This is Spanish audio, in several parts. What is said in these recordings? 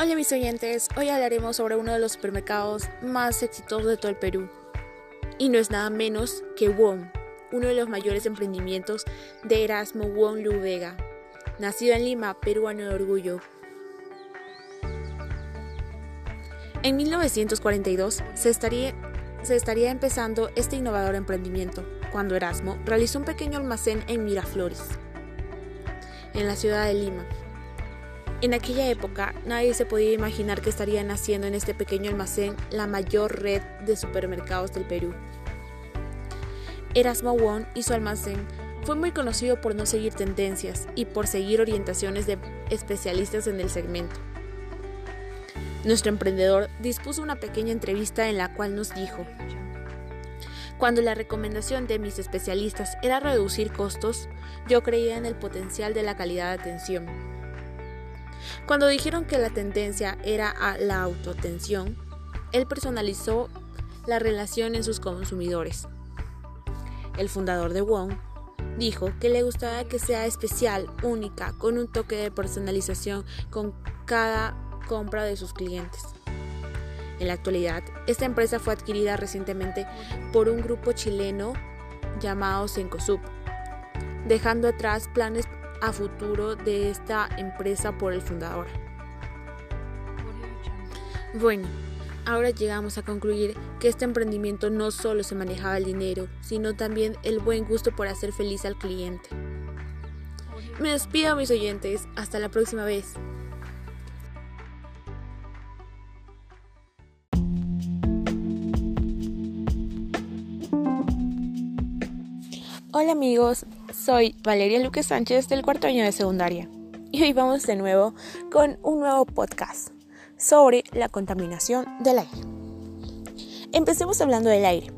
Hola mis oyentes, hoy hablaremos sobre uno de los supermercados más exitosos de todo el Perú. Y no es nada menos que WOM, uno de los mayores emprendimientos de Erasmo WOM Lubega, nacido en Lima, peruano de orgullo. En 1942 se estaría, se estaría empezando este innovador emprendimiento, cuando Erasmo realizó un pequeño almacén en Miraflores, en la ciudad de Lima en aquella época nadie se podía imaginar que estaría naciendo en este pequeño almacén la mayor red de supermercados del Perú. Erasmo Wong y su almacén fue muy conocido por no seguir tendencias y por seguir orientaciones de especialistas en el segmento. Nuestro emprendedor dispuso una pequeña entrevista en la cual nos dijo, cuando la recomendación de mis especialistas era reducir costos, yo creía en el potencial de la calidad de atención cuando dijeron que la tendencia era a la autoatención, él personalizó la relación en sus consumidores. El fundador de Wong dijo que le gustaba que sea especial, única, con un toque de personalización con cada compra de sus clientes. En la actualidad, esta empresa fue adquirida recientemente por un grupo chileno llamado Cencosub, dejando atrás planes a futuro de esta empresa por el fundador. Bueno, ahora llegamos a concluir que este emprendimiento no solo se manejaba el dinero, sino también el buen gusto por hacer feliz al cliente. Me despido mis oyentes, hasta la próxima vez. Hola amigos, soy Valeria Luque Sánchez del cuarto año de secundaria y hoy vamos de nuevo con un nuevo podcast sobre la contaminación del aire. Empecemos hablando del aire.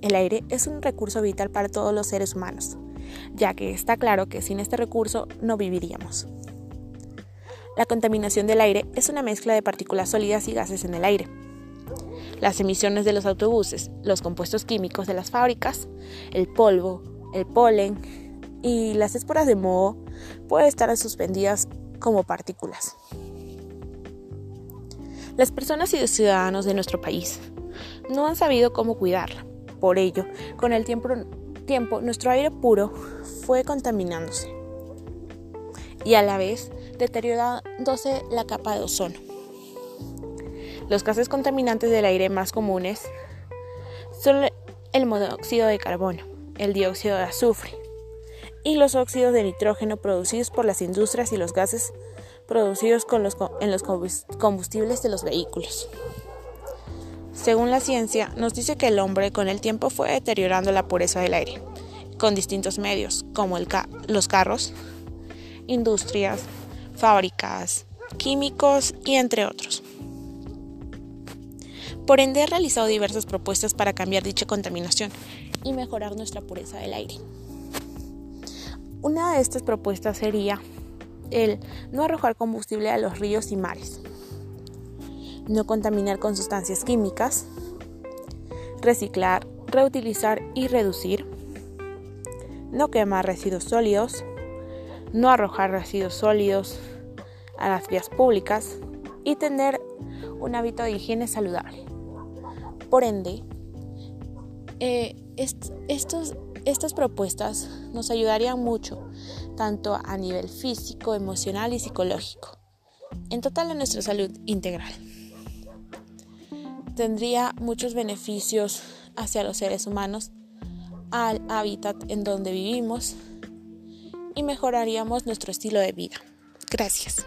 El aire es un recurso vital para todos los seres humanos, ya que está claro que sin este recurso no viviríamos. La contaminación del aire es una mezcla de partículas sólidas y gases en el aire. Las emisiones de los autobuses, los compuestos químicos de las fábricas, el polvo, el polen, y las esporas de moho pueden estar suspendidas como partículas. Las personas y los ciudadanos de nuestro país no han sabido cómo cuidarla. Por ello, con el tiempo, tiempo nuestro aire puro fue contaminándose y a la vez deteriorándose la capa de ozono. Los gases contaminantes del aire más comunes son el monóxido de carbono, el dióxido de azufre, y los óxidos de nitrógeno producidos por las industrias y los gases producidos en los combustibles de los vehículos. Según la ciencia, nos dice que el hombre con el tiempo fue deteriorando la pureza del aire, con distintos medios, como los carros, industrias, fábricas, químicos y entre otros. Por ende, ha realizado diversas propuestas para cambiar dicha contaminación y mejorar nuestra pureza del aire. Una de estas propuestas sería el no arrojar combustible a los ríos y mares, no contaminar con sustancias químicas, reciclar, reutilizar y reducir, no quemar residuos sólidos, no arrojar residuos sólidos a las vías públicas y tener un hábito de higiene saludable. Por ende, eh, estos estas propuestas nos ayudarían mucho, tanto a nivel físico, emocional y psicológico, en total a nuestra salud integral. Tendría muchos beneficios hacia los seres humanos, al hábitat en donde vivimos y mejoraríamos nuestro estilo de vida. Gracias.